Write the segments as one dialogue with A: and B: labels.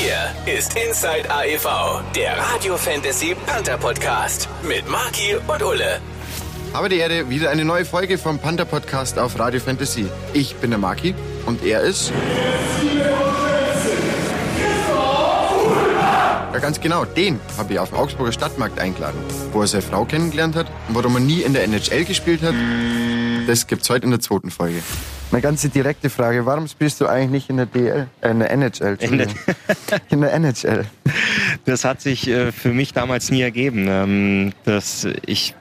A: Hier ist Inside AEV, der Radio Fantasy Panther Podcast mit Marki und Ulle.
B: Habe die Ehre, wieder eine neue Folge vom Panther Podcast auf Radio Fantasy. Ich bin der Marki und er ist. Ja, ganz genau, den habe ich auf dem Augsburger Stadtmarkt eingeladen, wo er seine Frau kennengelernt hat und warum er nie in der NHL gespielt hat. Das gibt's heute in der zweiten Folge. Eine ganz direkte Frage, warum spielst du eigentlich nicht in der DL, äh, in der NHL?
C: In der,
B: NHL.
C: Das hat sich äh, für mich damals nie ergeben. Ähm, das, ich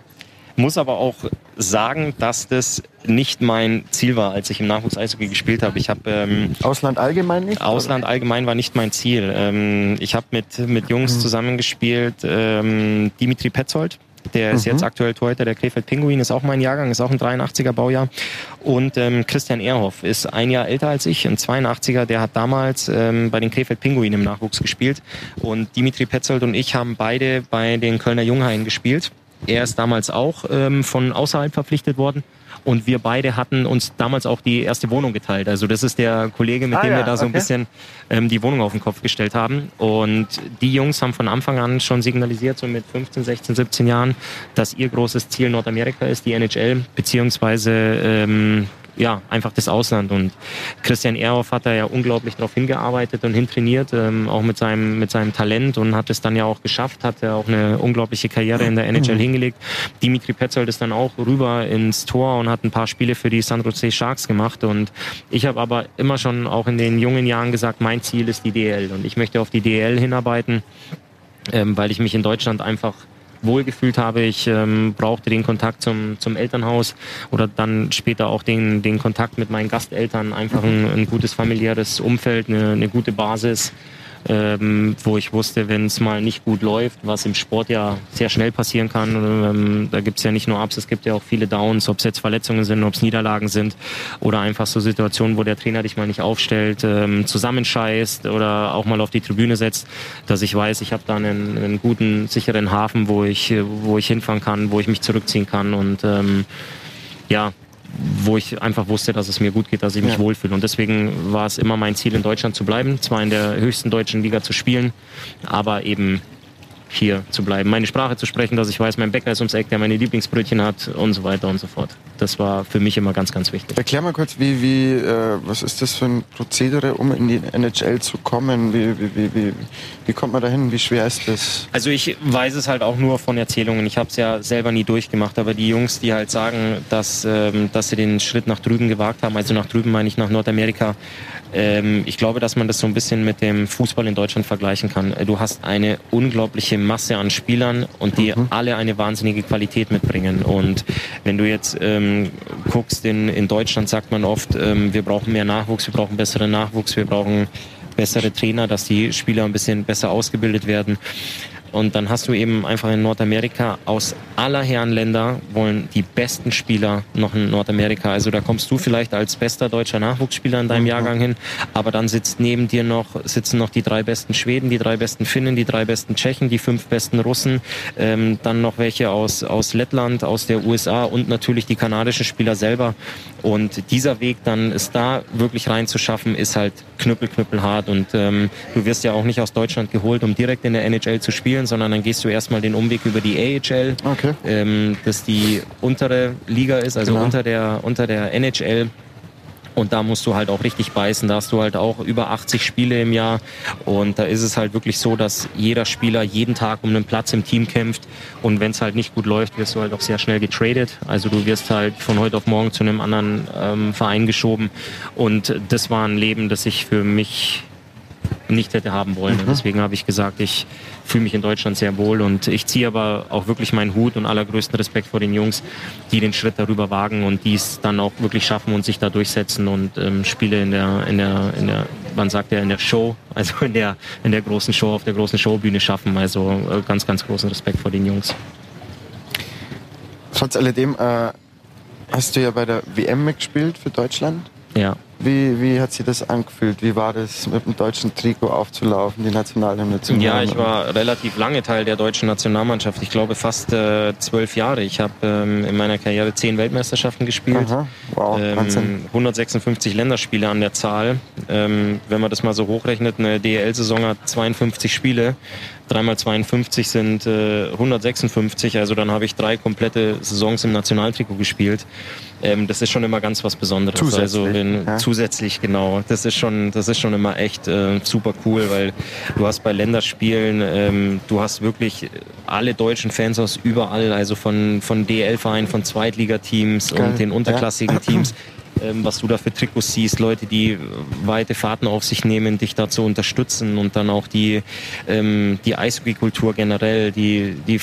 C: muss aber auch sagen, dass das nicht mein Ziel war, als ich im Nachwuchs Eishockey gespielt habe. Ich habe ähm,
B: Ausland allgemein nicht?
C: Ausland allgemein war nicht mein Ziel. Ähm, ich habe mit mit Jungs
B: Mhm.
C: zusammengespielt. Ähm, Dimitri Petzold, der ist
B: Mhm.
C: jetzt aktuell Torhüter der Krefeld Pinguin, ist auch mein Jahrgang, ist auch ein 83er Baujahr. Und ähm, Christian Ehrhoff ist ein Jahr älter als ich, ein 82er. Der hat damals ähm, bei den Krefeld Pinguin im Nachwuchs gespielt. Und Dimitri Petzold und ich haben beide bei den Kölner Junghaien gespielt. Er ist damals auch ähm, von außerhalb verpflichtet worden. Und wir beide hatten uns damals auch die erste Wohnung geteilt. Also das ist der Kollege, mit
B: Ah,
C: dem
B: ja,
C: wir da so ein bisschen ähm, die Wohnung auf den Kopf gestellt haben. Und die Jungs haben von Anfang an schon signalisiert, so mit 15, 16, 17 Jahren, dass ihr großes Ziel Nordamerika ist, die NHL, beziehungsweise ähm, ja, einfach das Ausland. Und Christian Ehrhoff hat da ja unglaublich darauf hingearbeitet und hintrainiert, ähm, auch mit seinem, mit seinem Talent und hat es dann ja auch geschafft, hat ja auch eine unglaubliche Karriere in der NHL hingelegt. Dimitri Petzold ist dann auch rüber ins Tor und hat ein paar Spiele für die San Jose Sharks gemacht. Und ich habe aber immer schon auch in den jungen Jahren gesagt, mein Ziel ist die DL und ich möchte auf die DL hinarbeiten, ähm, weil ich mich in Deutschland einfach wohlgefühlt habe. Ich ähm, brauchte den Kontakt zum, zum Elternhaus oder dann später auch den, den Kontakt mit meinen Gasteltern. Einfach ein, ein gutes familiäres Umfeld, eine, eine gute Basis, ähm, wo ich wusste, wenn es mal nicht gut läuft, was im Sport ja sehr schnell passieren kann. Ähm, da gibt es ja nicht nur Ups, es gibt ja auch viele Downs, ob es jetzt Verletzungen sind, ob es Niederlagen sind oder einfach so Situationen, wo der Trainer dich mal nicht aufstellt, ähm, zusammenscheißt oder auch mal auf die Tribüne setzt, dass ich weiß, ich habe da einen, einen guten, sicheren Hafen, wo ich, wo ich hinfahren kann, wo ich mich zurückziehen kann und ähm, ja, wo ich einfach wusste, dass es mir gut geht, dass ich mich
B: Ja.
C: wohlfühle. Und deswegen war es immer mein Ziel, in Deutschland zu bleiben, zwar in der höchsten deutschen Liga zu spielen, aber eben hier zu bleiben, meine Sprache zu sprechen, dass ich weiß, mein Bäcker ist ums Eck, der meine Lieblingsbrötchen hat und so weiter und so fort. Das war für mich immer ganz, ganz wichtig.
B: Erklär mal kurz, wie, wie, äh, was ist das für ein Prozedere, um in die NHL zu kommen? Wie, wie, wie, wie, wie kommt man dahin? Wie schwer ist das?
C: Also ich weiß es halt auch nur von Erzählungen. Ich habe es ja selber nie durchgemacht, aber die Jungs, die halt sagen, dass, ähm, dass sie den Schritt nach drüben gewagt haben, also nach drüben meine ich nach Nordamerika, ähm, ich glaube, dass man das so ein bisschen mit dem Fußball in Deutschland vergleichen kann. Du hast eine unglaubliche Masse an Spielern und die alle eine wahnsinnige Qualität mitbringen. Und wenn du jetzt ähm, guckst, in, in Deutschland sagt man oft, ähm, wir brauchen mehr Nachwuchs, wir brauchen besseren Nachwuchs, wir brauchen bessere Trainer, dass die Spieler ein bisschen besser ausgebildet werden. Und dann hast du eben einfach in Nordamerika aus aller Herren Länder wollen die besten Spieler noch in Nordamerika. Also da kommst du vielleicht als bester deutscher Nachwuchsspieler in deinem Jahrgang hin, aber dann sitzt neben dir noch, sitzen noch die drei besten Schweden, die drei besten Finnen, die drei besten Tschechen, die fünf besten Russen, ähm, dann noch welche aus, aus Lettland, aus der USA und natürlich die kanadischen Spieler selber. Und dieser Weg dann es da wirklich reinzuschaffen, ist halt knüppel, knüppelhart. Und ähm, du wirst ja auch nicht aus Deutschland geholt, um direkt in der NHL zu spielen, sondern dann gehst du erstmal den Umweg über die AHL,
B: Okay.
C: ähm, das die untere Liga ist, also
B: Genau.
C: unter der unter der NHL. Und da musst du halt auch richtig beißen. Da hast du halt auch über 80 Spiele im Jahr. Und da ist es halt wirklich so, dass jeder Spieler jeden Tag um einen Platz im Team kämpft. Und wenn es halt nicht gut läuft, wirst du halt auch sehr schnell getradet. Also du wirst halt von heute auf morgen zu einem anderen ähm, Verein geschoben. Und das war ein Leben, das ich für mich nicht hätte haben wollen. Und deswegen habe ich gesagt, ich fühle mich in Deutschland sehr wohl und ich ziehe aber auch wirklich meinen Hut und allergrößten Respekt vor den Jungs, die den Schritt darüber wagen und die es dann auch wirklich schaffen und sich da durchsetzen und ähm, Spiele in der, in der, in der, man sagt ja in der Show, also in der, in der großen Show, auf der großen Showbühne schaffen. Also äh, ganz, ganz großen Respekt vor den Jungs.
B: Trotz alledem äh, hast du ja bei der WM mitgespielt für Deutschland.
C: Ja.
B: Wie, wie hat sich das angefühlt? Wie war das, mit dem deutschen Trikot aufzulaufen, die Nationalhymne zu
C: Ja, ich war relativ lange Teil der deutschen Nationalmannschaft. Ich glaube fast äh, zwölf Jahre. Ich habe ähm, in meiner Karriere zehn Weltmeisterschaften gespielt.
B: Aha. Wow,
C: ähm, 156 Länderspiele an der Zahl. Ähm, wenn man das mal so hochrechnet, eine DEL-Saison hat 52 Spiele. 3 mal 52 sind äh, 156, also dann habe ich drei komplette Saisons im Nationaltrikot gespielt. Ähm, das ist schon immer ganz was Besonderes.
B: Zusätzlich,
C: also wenn,
B: ja.
C: zusätzlich genau, das ist schon, das ist schon immer echt äh, super cool, weil du hast bei Länderspielen, ähm, du hast wirklich alle deutschen Fans aus überall, also von von DL-Vereinen, von Zweitligateams und den unterklassigen Teams ähm, was du da für Trikots siehst, Leute, die weite Fahrten auf sich nehmen, dich da zu unterstützen und dann auch die, ähm, die Eishockey-Kultur generell, die, die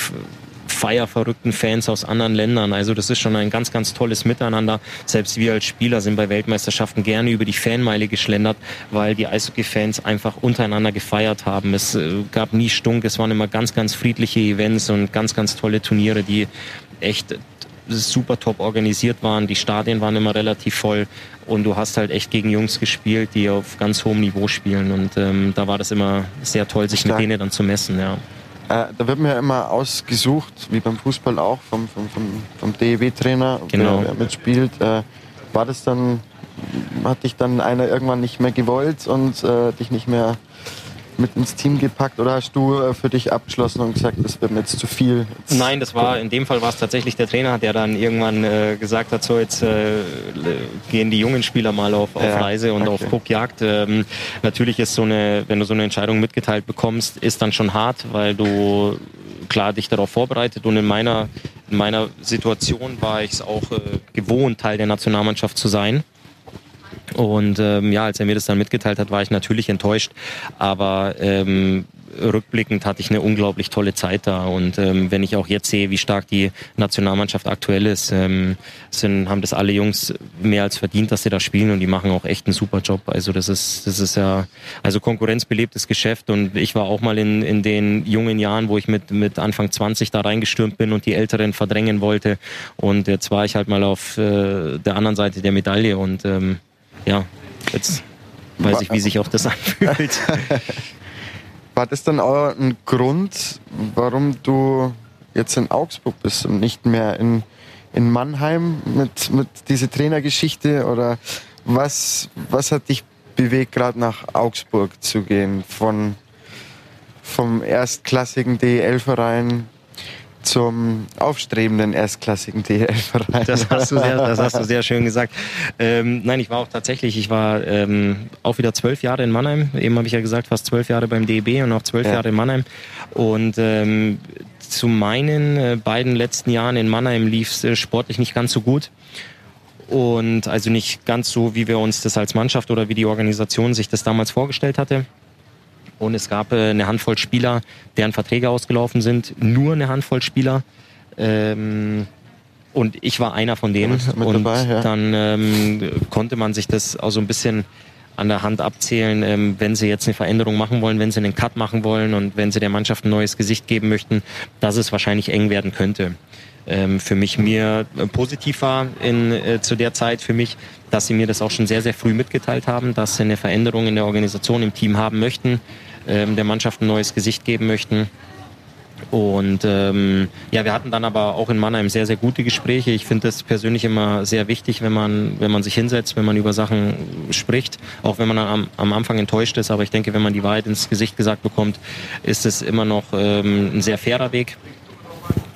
C: feierverrückten Fans aus anderen Ländern. Also das ist schon ein ganz, ganz tolles Miteinander. Selbst wir als Spieler sind bei Weltmeisterschaften gerne über die Fanmeile geschlendert, weil die Eishockey-Fans einfach untereinander gefeiert haben. Es äh, gab nie Stunk, es waren immer ganz, ganz friedliche Events und ganz, ganz tolle Turniere, die echt super top organisiert waren. Die Stadien waren immer relativ voll und du hast halt echt gegen Jungs gespielt, die auf ganz hohem Niveau spielen und ähm, da war das immer sehr toll, sich
B: Stark.
C: mit denen dann zu messen. Ja.
B: Äh, da wird man ja immer ausgesucht, wie beim Fußball auch, vom, vom, vom, vom DEW-Trainer,
C: Genau.
B: wer, wer mitspielt. Äh, war das dann, hat dich dann einer irgendwann nicht mehr gewollt und äh, dich nicht mehr mit ins Team gepackt oder hast du äh, für dich abgeschlossen und gesagt, das wird mir jetzt zu viel? Jetzt
C: Nein, das war in dem Fall war es tatsächlich der Trainer, der dann irgendwann äh, gesagt hat, so jetzt äh, gehen die jungen Spieler mal auf, auf
B: Ja,
C: Reise und
B: okay.
C: auf Guckjagd. Ähm, natürlich ist so eine, wenn du so eine Entscheidung mitgeteilt bekommst, ist dann schon hart, weil du klar dich darauf vorbereitet und in meiner in meiner Situation war ich es auch äh, gewohnt, Teil der Nationalmannschaft zu sein. Und ähm, ja, als er mir das dann mitgeteilt hat, war ich natürlich enttäuscht. Aber ähm, rückblickend hatte ich eine unglaublich tolle Zeit da. Und ähm, wenn ich auch jetzt sehe, wie stark die Nationalmannschaft aktuell ist, ähm, sind, haben das alle Jungs mehr als verdient, dass sie da spielen und die machen auch echt einen super Job. Also das ist, das ist ja, also konkurrenzbelebtes Geschäft und ich war auch mal in, in den jungen Jahren, wo ich mit, mit Anfang 20 da reingestürmt bin und die Älteren verdrängen wollte. Und jetzt war ich halt mal auf äh, der anderen Seite der Medaille und ähm, ja, jetzt weiß ich, wie sich auch das anfühlt.
B: War das dann auch ein Grund, warum du jetzt in Augsburg bist und nicht mehr in, in Mannheim mit, mit dieser Trainergeschichte? Oder was, was hat dich bewegt, gerade nach Augsburg zu gehen? Von, vom erstklassigen DEL-Verein zum aufstrebenden erstklassigen DEL-Verein.
C: Das hast du sehr, das hast du sehr schön gesagt. Ähm, nein, ich war auch tatsächlich, ich war ähm, auch wieder zwölf Jahre in Mannheim. Eben habe ich ja gesagt, fast zwölf Jahre beim DEB und auch zwölf
B: Ja.
C: Jahre in Mannheim. Und ähm, zu meinen äh, beiden letzten Jahren in Mannheim lief es äh, sportlich nicht ganz so gut. Und also nicht ganz so, wie wir uns das als Mannschaft oder wie die Organisation sich das damals vorgestellt hatte. Und es gab äh, eine Handvoll Spieler, deren Verträge ausgelaufen sind. Nur eine Handvoll Spieler. Ähm, und ich war einer von denen. und
B: dabei, ja.
C: dann ähm, konnte man sich das auch so ein bisschen an der Hand abzählen, ähm, wenn sie jetzt eine Veränderung machen wollen, wenn sie einen Cut machen wollen und wenn sie der Mannschaft ein neues Gesicht geben möchten, dass es wahrscheinlich eng werden könnte. Ähm, für mich mir äh, positiv war in, äh, zu der Zeit für mich, dass sie mir das auch schon sehr, sehr früh mitgeteilt haben, dass sie eine Veränderung in der Organisation, im Team haben möchten, ähm, der Mannschaft ein neues Gesicht geben möchten. Und ähm, ja, wir hatten dann aber auch in Mannheim sehr, sehr gute Gespräche. Ich finde das persönlich immer sehr wichtig, wenn man, wenn man sich hinsetzt, wenn man über Sachen spricht, auch wenn man am, am Anfang enttäuscht ist. Aber ich denke, wenn man die Wahrheit ins Gesicht gesagt bekommt, ist es immer noch ähm, ein sehr fairer Weg.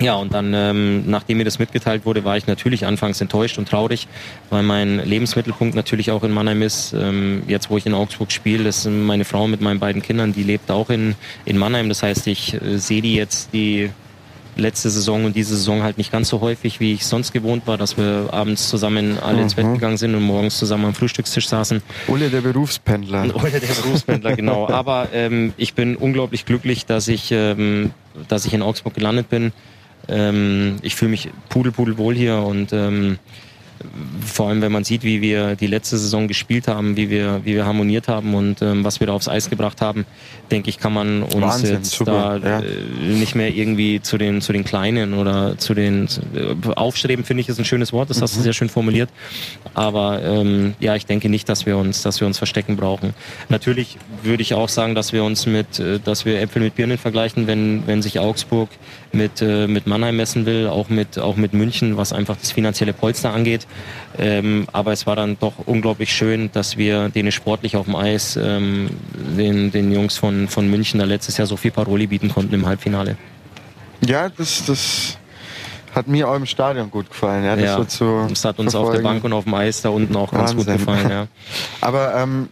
C: Ja, und dann, ähm, nachdem mir das mitgeteilt wurde, war ich natürlich anfangs enttäuscht und traurig, weil mein Lebensmittelpunkt natürlich auch in Mannheim ist. Ähm, jetzt, wo ich in Augsburg spiele, ist meine Frau mit meinen beiden Kindern, die lebt auch in, in Mannheim. Das heißt, ich äh, sehe die jetzt die letzte Saison und diese Saison halt nicht ganz so häufig, wie ich sonst gewohnt war, dass wir abends zusammen alle ins Bett gegangen sind und morgens zusammen am Frühstückstisch saßen.
B: Ulle, der Berufspendler.
C: Oder der Berufspendler, genau. Aber ähm, ich bin unglaublich glücklich, dass ich, ähm, dass ich in Augsburg gelandet bin. Ähm, ich fühle mich pudelpudelwohl hier und ähm, vor allem wenn man sieht, wie wir die letzte Saison gespielt haben, wie wir, wie wir harmoniert haben und ähm, was wir da aufs Eis gebracht haben, denke ich, kann man uns
B: Wahnsinn,
C: jetzt
B: super,
C: da
B: ja.
C: äh, nicht mehr irgendwie zu den, zu den Kleinen oder zu den äh, Aufstreben, finde ich, ist ein schönes Wort, das hast du
B: Mhm.
C: sehr schön formuliert. Aber ähm, ja, ich denke nicht, dass wir uns, dass wir uns verstecken brauchen. Natürlich würde ich auch sagen, dass wir uns mit, äh, dass wir Äpfel mit Birnen vergleichen, wenn, wenn sich Augsburg mit, äh, mit Mannheim messen will, auch mit, auch mit München, was einfach das finanzielle Polster angeht. Ähm, aber es war dann doch unglaublich schön, dass wir denen sportlich auf dem Eis, ähm, den, den Jungs von, von München da letztes Jahr so viel Paroli bieten konnten im Halbfinale.
B: Ja, das, das hat mir auch im Stadion gut gefallen. Ja, das
C: Ja,
B: so
C: das hat uns auf der
B: verfolgen.
C: Bank und auf dem Eis da unten auch ganz gut gefallen. Ja.
B: Aber ähm,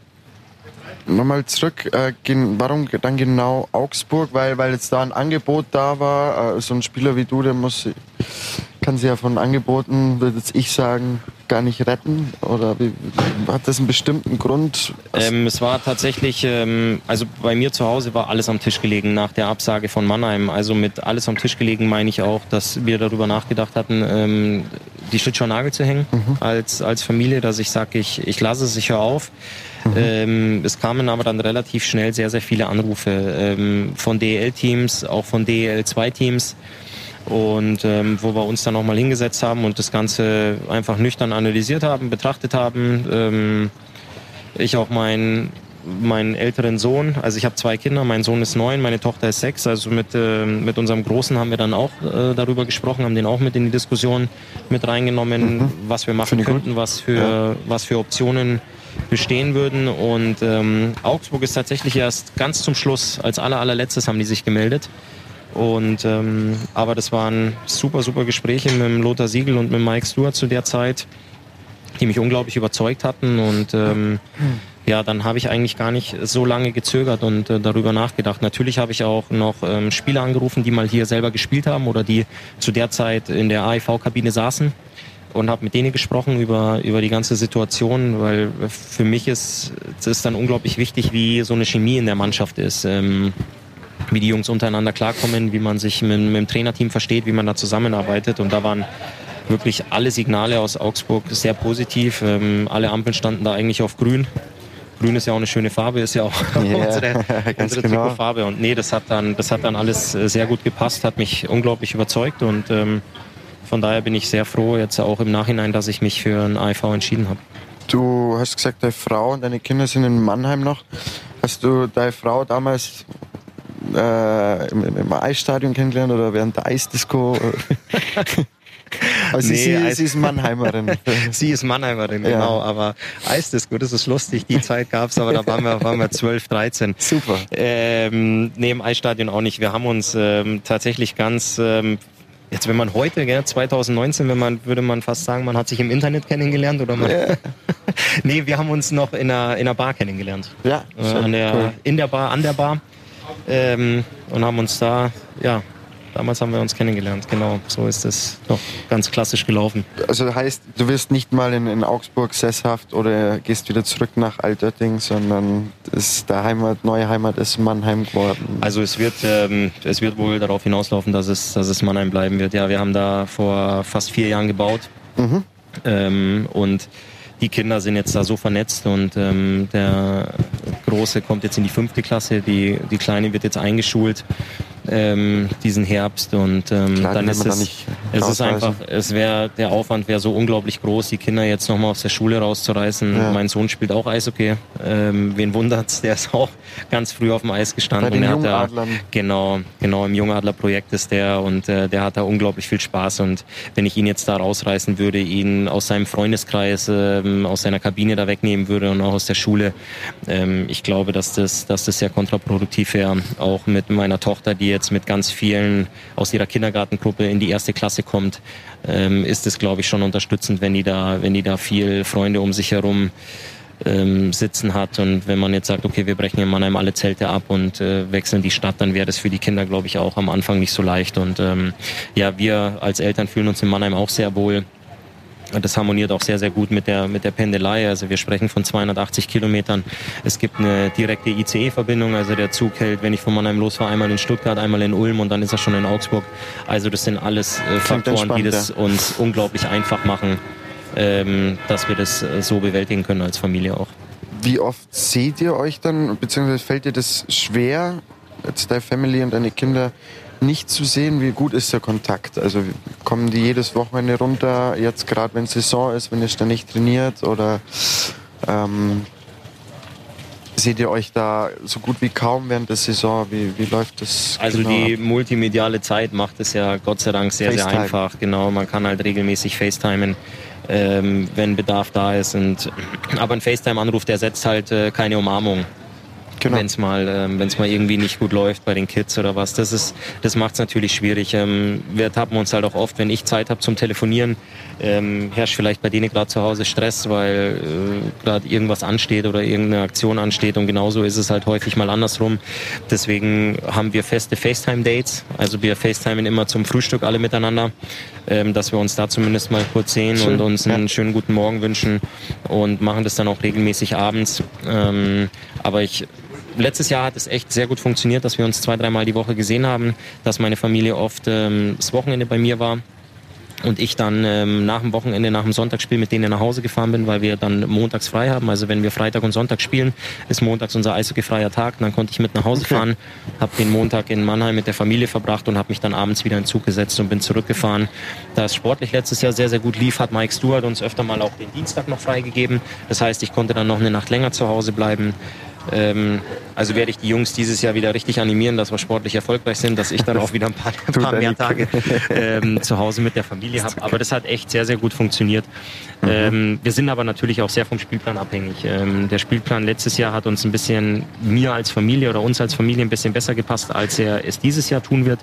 B: nochmal zurück, äh, warum dann genau Augsburg? Weil, weil jetzt da ein Angebot da war. Äh, so ein Spieler wie du, der muss, kann sich ja von Angeboten, würde ich sagen, gar nicht retten. Oder wie, hat das einen bestimmten Grund?
C: Ähm, es war tatsächlich, ähm, also bei mir zu Hause war alles am Tisch gelegen nach der Absage von Mannheim. Also mit alles am Tisch gelegen meine ich auch, dass wir darüber nachgedacht hatten, ähm, die den Nagel zu hängen als, als Familie, dass ich sage, ich, ich lasse es, ich höre auf. Ähm, es kamen aber dann relativ schnell sehr, sehr viele Anrufe ähm, von DEL-Teams, auch von DEL-2-Teams und ähm, wo wir uns dann nochmal hingesetzt haben und das Ganze einfach nüchtern analysiert haben, betrachtet haben. Ähm, ich auch meinen meinen älteren Sohn, also ich habe zwei Kinder, mein Sohn ist neun, meine Tochter ist sechs, also mit, ähm, mit unserem Großen haben wir dann auch äh, darüber gesprochen, haben den auch mit in die Diskussion mit reingenommen, was wir machen
B: gut.
C: könnten, was für, was für Optionen bestehen würden. Und ähm, Augsburg ist tatsächlich erst ganz zum Schluss, als aller allerletztes haben die sich gemeldet und ähm, aber das waren super, super Gespräche mit Lothar Siegel und mit Mike Stewart zu der Zeit, die mich unglaublich überzeugt hatten und ähm, ja, dann habe ich eigentlich gar nicht so lange gezögert und äh, darüber nachgedacht. Natürlich habe ich auch noch ähm, Spieler angerufen, die mal hier selber gespielt haben oder die zu der Zeit in der AIV-Kabine saßen und habe mit denen gesprochen über, über die ganze Situation, weil für mich ist es dann unglaublich wichtig, wie so eine Chemie in der Mannschaft ist. Ähm, wie die Jungs untereinander klarkommen, wie man sich mit, mit dem Trainerteam versteht, wie man da zusammenarbeitet. Und da waren wirklich alle Signale aus Augsburg sehr positiv. Ähm, alle Ampeln standen da eigentlich auf grün. Grün ist ja auch eine schöne Farbe, ist ja auch
B: Ja,
C: unsere,
B: ganz
C: unsere
B: genau.
C: Trikotfarbe. Und nee, das hat dann, das hat dann alles äh, sehr gut gepasst, hat mich unglaublich überzeugt und ähm, von daher bin ich sehr froh jetzt auch im Nachhinein, dass ich mich für ein AIV entschieden habe.
B: Du hast gesagt, deine Frau und deine Kinder sind in Mannheim noch. Hast du deine Frau damals äh, im, im Eisstadion kennengelernt oder während der Eisdisco? also
C: Nee,
B: sie,
C: Eis-
B: sie ist Mannheimerin.
C: Sie ist Mannheimerin,
B: Ja.
C: genau, aber Eisdisco, das ist lustig, die Zeit gab's, aber da waren wir, waren wir 12, 13.
B: Super.
C: Ähm, nee, im Eisstadion auch nicht. Wir haben uns ähm, tatsächlich ganz, ähm, jetzt wenn man heute, gell, 2019, wenn man, würde man fast sagen, man hat sich im Internet kennengelernt oder man, nee, wir haben uns noch in einer, in einer Bar kennengelernt.
B: Ja,
C: Äh, an der,
B: cool.
C: In der Bar, an der Bar ähm, und haben uns da, ja, damals haben wir uns kennengelernt, genau, so ist es doch ganz klassisch gelaufen.
B: Also heißt, du wirst nicht mal in, in Augsburg sesshaft oder gehst wieder zurück nach Altötting, sondern ist der Heimat, neue Heimat ist Mannheim geworden.
C: Also es wird, ähm, es wird wohl darauf hinauslaufen, dass es, dass es Mannheim bleiben wird. Ja, wir haben da vor fast vier Jahren gebaut ähm, und die Kinder sind jetzt da so vernetzt und ähm, der Große kommt jetzt in die fünfte Klasse, die, die Kleine wird jetzt eingeschult ähm, diesen Herbst und ähm,
B: Klar,
C: dann ist es, es ist einfach, es wäre, der Aufwand wäre so unglaublich groß, die Kinder jetzt nochmal aus der Schule rauszureißen.
B: Ja.
C: Mein Sohn spielt auch Eishockey, ähm, wen wundert's, der ist auch ganz früh auf dem Eis gestanden.
B: Bei den
C: und er hat da. Genau, genau, im Jungadler-Projekt ist der und äh, der hat da unglaublich viel Spaß und wenn ich ihn jetzt da rausreißen würde, ihn aus seinem Freundeskreis, ähm, aus seiner Kabine da wegnehmen würde und auch aus der Schule, ähm, ich glaube, dass das, dass das sehr kontraproduktiv wäre. Auch mit meiner Tochter, die jetzt mit ganz vielen aus ihrer Kindergartengruppe in die erste Klasse kommt, ähm, ist es, glaube ich, schon unterstützend, wenn die da, wenn die da viel Freunde um sich herum ähm, sitzen hat und wenn man jetzt sagt, okay, wir brechen in Mannheim alle Zelte ab und äh, wechseln die Stadt, dann wäre das für die Kinder, glaube ich, auch am Anfang nicht so leicht. Und ähm, ja, wir als Eltern fühlen uns in Mannheim auch sehr wohl. Das harmoniert auch sehr, sehr gut mit der, mit der Pendelei. Also wir sprechen von 280 Kilometern. Es gibt eine direkte ICE-Verbindung. Also der Zug hält, wenn ich von Mannheim losfahre, einmal in Stuttgart, einmal in Ulm und dann ist er schon in Augsburg. Also das sind alles äh, Faktoren, die das uns unglaublich einfach machen, ähm, dass wir das äh, so bewältigen können als Familie auch.
B: Wie oft seht ihr euch dann, beziehungsweise fällt dir das schwer, jetzt deine Family und deine Kinder nicht zu sehen? Wie gut ist der Kontakt? Also kommen die jedes Wochenende runter, jetzt gerade wenn Saison ist, wenn ihr ständig trainiert oder ähm, seht ihr euch da so gut wie kaum während der Saison? Wie, wie läuft das?
C: Also
B: genau
C: die multimediale Zeit macht es ja Gott sei Dank sehr,
B: FaceTime.
C: sehr einfach. Genau, man kann halt regelmäßig FaceTimen, ähm, wenn Bedarf da ist. Und, aber ein FaceTime-Anruf, der setzt halt äh, keine Umarmung.
B: Genau.
C: Wenn es mal, ähm, wenn's mal irgendwie nicht gut läuft bei den Kids oder was. Das, ist, das macht es natürlich schwierig. Ähm, wir tappen uns halt auch oft, wenn ich Zeit habe zum Telefonieren, ähm, herrscht vielleicht bei denen gerade zu Hause Stress, weil äh, gerade irgendwas ansteht oder irgendeine Aktion ansteht. Und genauso ist es halt häufig mal andersrum. Deswegen haben wir feste FaceTime-Dates. Also wir FaceTimen immer zum Frühstück alle miteinander, ähm, dass wir uns da zumindest mal kurz sehen
B: Schön,
C: und uns einen
B: ja.
C: schönen guten Morgen wünschen und machen das dann auch regelmäßig abends. Ähm, aber ich Letztes Jahr hat es echt sehr gut funktioniert, dass wir uns zwei, dreimal die Woche gesehen haben, dass meine Familie oft ähm, das Wochenende bei mir war und ich dann ähm, nach dem Wochenende, nach dem Sonntagsspiel mit denen nach Hause gefahren bin, weil wir dann montags frei haben. Also wenn wir Freitag und Sonntag spielen, ist montags unser eishockeyfreier Tag. Dann konnte ich mit nach Hause fahren, habe den Montag in Mannheim mit der Familie verbracht und habe mich dann abends wieder in den Zug gesetzt und bin zurückgefahren. Da es sportlich letztes Jahr sehr, sehr gut lief, hat Mike Stewart uns öfter mal auch den Dienstag noch freigegeben. Das heißt, ich konnte dann noch eine Nacht länger zu Hause bleiben. Ähm, also werde ich die Jungs dieses Jahr wieder richtig animieren, dass wir sportlich erfolgreich sind, dass ich dann auch wieder ein paar, ein paar mehr Tage ähm, zu Hause mit der Familie habe. Aber das hat echt sehr, sehr gut funktioniert. Ähm, wir sind aber natürlich auch sehr vom Spielplan abhängig. Ähm, der Spielplan letztes Jahr hat uns ein bisschen, mir als Familie oder uns als Familie ein bisschen besser gepasst, als er es dieses Jahr tun wird.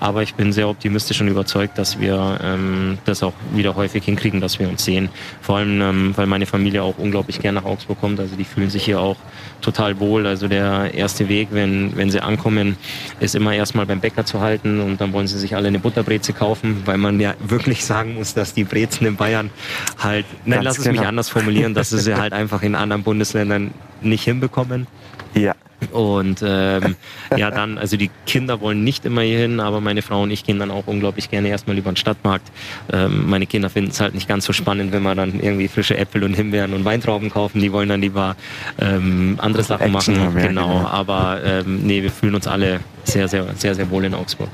C: Aber ich bin sehr optimistisch und überzeugt, dass wir ähm, das auch wieder häufig hinkriegen, dass wir uns sehen. Vor allem, ähm, weil meine Familie auch unglaublich gern nach Augsburg kommt. Also die fühlen sich hier auch total wohl. Also der erste Weg, wenn, wenn sie ankommen, ist immer erstmal beim Bäcker zu halten und dann wollen sie sich alle eine Butterbreze kaufen, weil man ja wirklich sagen muss, dass die Brezen in Bayern halt, nein,
B: Ganz
C: lass es mich
B: genau.
C: anders formulieren, dass sie sie halt einfach in anderen Bundesländern nicht hinbekommen.
B: Ja.
C: Und ähm, ja, dann, also die Kinder wollen nicht immer hier hin, aber meine Frau und ich gehen dann auch unglaublich gerne erstmal über den Stadtmarkt. Ähm, meine Kinder finden es halt nicht ganz so spannend, wenn wir dann irgendwie frische Äpfel und Himbeeren und Weintrauben kaufen. Die wollen dann lieber ähm, andere Sachen
B: Action
C: machen.
B: haben, ja,
C: genau.
B: genau.
C: Aber ähm, nee, wir fühlen uns alle sehr, sehr, sehr, sehr wohl in Augsburg.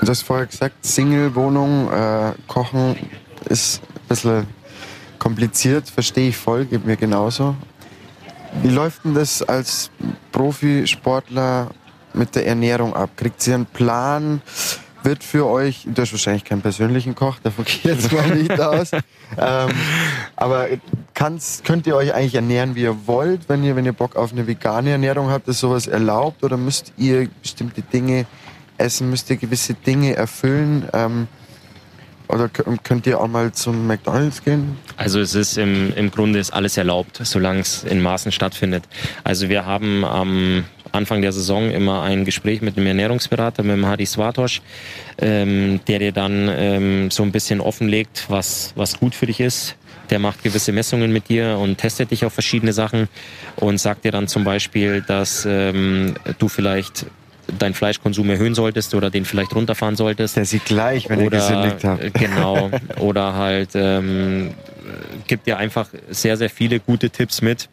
B: Du hast vorher gesagt, Single-Wohnung, äh, Kochen ist ein bisschen kompliziert, verstehe ich voll, geht mir genauso. Wie läuft denn das als Profisportler mit der Ernährung ab? Kriegt ihr einen Plan? Wird für euch, du hast wahrscheinlich keinen persönlichen Koch, davon gehe ich jetzt mal nicht aus. Ähm, aber kannst, könnt ihr euch eigentlich ernähren, wie ihr wollt, wenn ihr, wenn ihr Bock auf eine vegane Ernährung habt, ist sowas erlaubt oder müsst ihr bestimmte Dinge essen, müsst ihr gewisse Dinge erfüllen? Ähm, oder könnt ihr auch mal zum McDonalds gehen?
C: Also es ist im, im Grunde ist alles erlaubt, solange es in Maßen stattfindet. Also wir haben am Anfang der Saison immer ein Gespräch mit einem Ernährungsberater, mit dem Hadi Swatosch, ähm, der dir dann ähm, so ein bisschen offenlegt, was, was gut für dich ist. Der macht gewisse Messungen mit dir und testet dich auf verschiedene Sachen und sagt dir dann zum Beispiel, dass ähm, du vielleicht deinen Fleischkonsum erhöhen solltest oder den vielleicht runterfahren solltest
B: Der sieht gleich, wenn ihr gesündigt habt.
C: Genau. Oder halt ähm, gibt dir einfach sehr, sehr viele gute Tipps mit.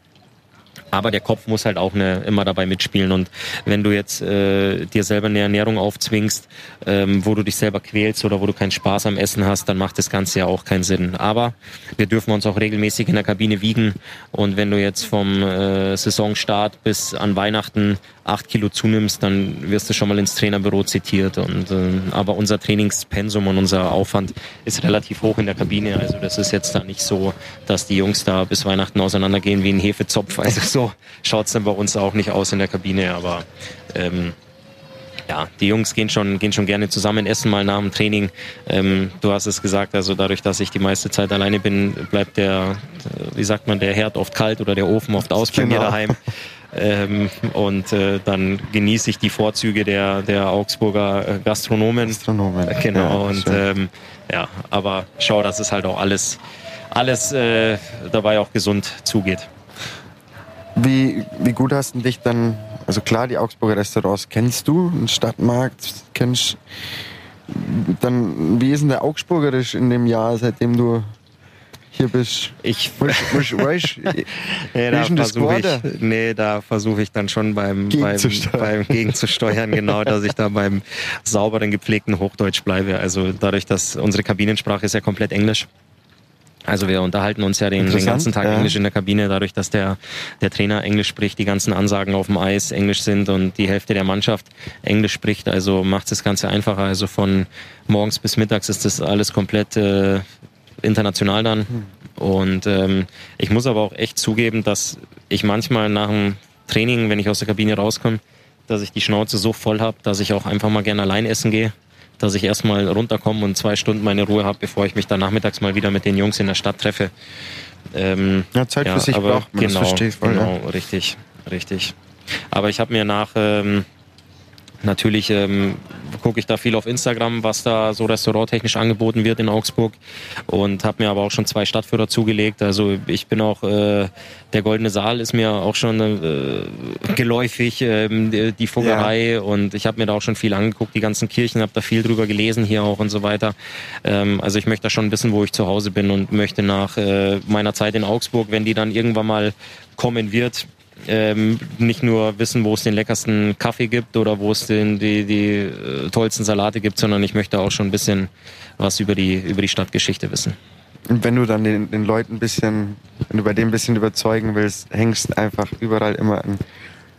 C: Aber der Kopf muss halt auch eine, immer dabei mitspielen. Und wenn du jetzt äh, dir selber eine Ernährung aufzwingst, ähm, wo du dich selber quälst oder wo du keinen Spaß am Essen hast, dann macht das Ganze ja auch keinen Sinn. Aber wir dürfen uns auch regelmäßig in der Kabine wiegen. Und wenn du jetzt vom äh, Saisonstart bis an Weihnachten acht Kilo zunimmst, dann wirst du schon mal ins Trainerbüro zitiert. Und, äh, aber unser Trainingspensum und unser Aufwand ist relativ hoch in der Kabine. Also das ist jetzt da nicht so, dass die Jungs da bis Weihnachten auseinandergehen wie ein Hefezopf. Also so schaut's dann bei uns auch nicht aus in der Kabine. Aber ähm, ja, die Jungs gehen schon, gehen schon gerne zusammen essen, mal nach dem Training. Ähm, du hast es gesagt, also dadurch, dass ich die meiste Zeit alleine bin, bleibt der, äh, wie sagt man, der Herd oft kalt oder der Ofen oft aus bei mir
B: Genau.
C: daheim. Ähm, und äh, dann genieße ich die Vorzüge der, der Augsburger äh, Gastronomen.
B: Gastronomen.
C: Genau,
B: Ja,
C: und ähm, ja, aber schau, dass es halt auch alles, alles äh, dabei auch gesund zugeht.
B: Wie, wie gut hast du dich dann, also klar, die Augsburger Restaurants kennst du, den Stadtmarkt kennst dann, wie ist denn der Augsburgerisch in dem Jahr, seitdem du hier bist.
C: Ich,
B: Musst, musst, weißt,
C: nee, da versuche ich, nee, da versuche ich dann schon beim, beim,
B: Gegenzusteuern.
C: beim Gegenzusteuern, genau, dass ich da beim sauberen, gepflegten Hochdeutsch bleibe. Also dadurch, dass unsere Kabinensprache ist ja komplett Englisch. Also wir unterhalten uns ja den, den ganzen Tag
B: ja.
C: Englisch in der Kabine, dadurch, dass der, der Trainer Englisch spricht, die ganzen Ansagen auf dem Eis Englisch sind und die Hälfte der Mannschaft Englisch spricht. Also macht das Ganze einfacher. Also von morgens bis mittags ist das alles komplett äh, international dann. Und ähm, ich muss aber auch echt zugeben, dass ich manchmal nach dem Training, wenn ich aus der Kabine rauskomme, dass ich die Schnauze so voll habe, dass ich auch einfach mal gerne allein essen gehe. Dass ich erstmal runterkomme und zwei Stunden meine Ruhe habe, bevor ich mich dann nachmittags mal wieder mit den Jungs in der Stadt treffe. Ähm,
B: Ja, Zeit für sich braucht man, das
C: genau,
B: verstehe ich voll,
C: Genau, richtig, richtig. Aber ich habe mir nach ähm, natürlich ähm, gucke ich da viel auf Instagram, was da so restauranttechnisch angeboten wird in Augsburg und habe mir aber auch schon zwei Stadtführer zugelegt. Also ich bin auch äh, der Goldene Saal ist mir auch schon äh, geläufig, ähm, die, die Vogelei und ich habe mir da auch schon viel angeguckt, die ganzen Kirchen, habe da viel drüber gelesen hier auch und so weiter. Ähm, also ich möchte da schon wissen, wo ich zu Hause bin und möchte nach äh, meiner Zeit in Augsburg, wenn die dann irgendwann mal kommen wird, ähm, nicht nur wissen, wo es den leckersten Kaffee gibt oder wo es den, die, die äh, tollsten Salate gibt, sondern ich möchte auch schon ein bisschen was über die, über die Stadtgeschichte wissen.
B: Und wenn du dann den, den Leuten ein bisschen, wenn du bei dem ein bisschen überzeugen willst, hängst einfach überall immer ein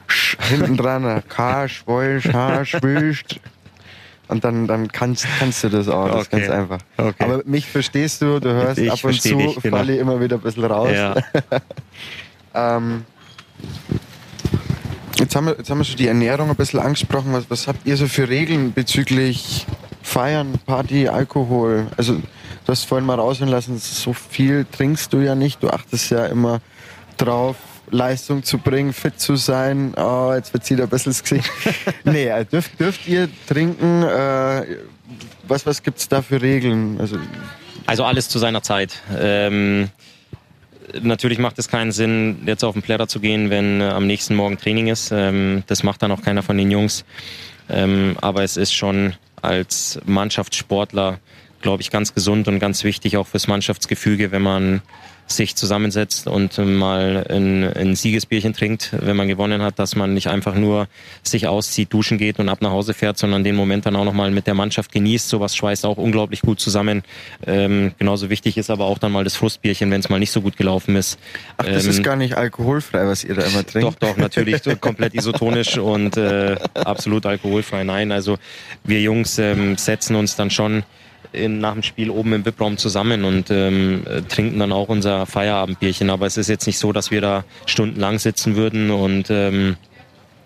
B: Sch hinten dran, ein K, Schwoll, Scha, Schwüst. Und dann, dann kannst, kannst du das auch. Das ist
C: Okay.
B: ganz einfach.
C: Okay.
B: Aber mich verstehst du, du hörst
C: Ich
B: ab und zu,
C: dich, genau.
B: falle ich immer wieder ein bisschen raus.
C: Ja.
B: Ähm, jetzt, haben wir, jetzt haben wir schon die Ernährung ein bisschen angesprochen. Was, was habt ihr so für Regeln bezüglich Feiern, Party, Alkohol? Also, du hast vorhin mal raushören lassen, so viel trinkst du ja nicht. Du achtest ja immer drauf, Leistung zu bringen, fit zu sein. Oh, jetzt verzieht er ein bisschen das Gesicht. nee, äh, dürft, dürft ihr trinken? Äh, was was gibt es da für Regeln? Also,
C: Also alles zu seiner Zeit. Ähm, natürlich macht es keinen Sinn, jetzt auf den Plätter zu gehen, wenn äh, am nächsten Morgen Training ist. Ähm, das macht dann auch keiner von den Jungs. Ähm, aber es ist schon als Mannschaftssportler, glaube ich, ganz gesund und ganz wichtig auch fürs Mannschaftsgefüge, wenn man sich zusammensetzt und mal ein, ein Siegesbierchen trinkt, wenn man gewonnen hat, dass man nicht einfach nur sich auszieht, duschen geht und ab nach Hause fährt, sondern den Moment dann auch nochmal mit der Mannschaft genießt. Sowas schweißt auch unglaublich gut zusammen. Ähm, genauso wichtig ist aber auch dann mal das Frustbierchen, wenn es mal nicht so gut gelaufen ist.
B: ach, das
C: Ähm,
B: ist gar nicht alkoholfrei, was ihr da immer trinkt.
C: doch, doch, natürlich komplett isotonisch und äh, absolut alkoholfrei. Nein, also wir Jungs ähm, setzen uns dann schon in, nach dem Spiel oben im VIP-Raum zusammen und ähm, äh, trinken dann auch unser Feierabendbierchen. Aber es ist jetzt nicht so, dass wir da stundenlang sitzen würden und ähm,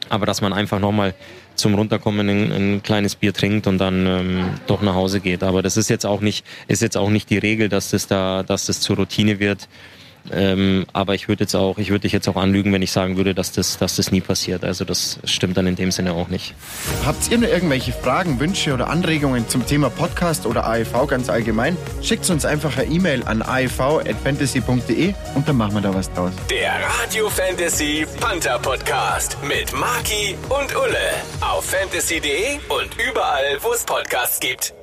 C: aber dass man einfach nochmal zum Runterkommen ein, ein kleines Bier trinkt und dann ähm, doch nach Hause geht. Aber das ist jetzt auch nicht, ist jetzt auch nicht die Regel, dass das da, dass das zur Routine wird. Ähm, aber ich würde jetzt auch, ich würde dich jetzt auch anlügen, wenn ich sagen würde, dass das, dass das nie passiert. Also das stimmt dann in dem Sinne auch nicht.
B: Habt ihr noch irgendwelche Fragen, Wünsche oder Anregungen zum Thema Podcast oder AEV ganz allgemein? Schickt uns einfach eine E-Mail an aev.fantasy.de und dann machen wir da was draus.
A: Der Radio Fantasy Panther Podcast mit Marki und Ulle auf fantasy.de und überall, wo es Podcasts gibt.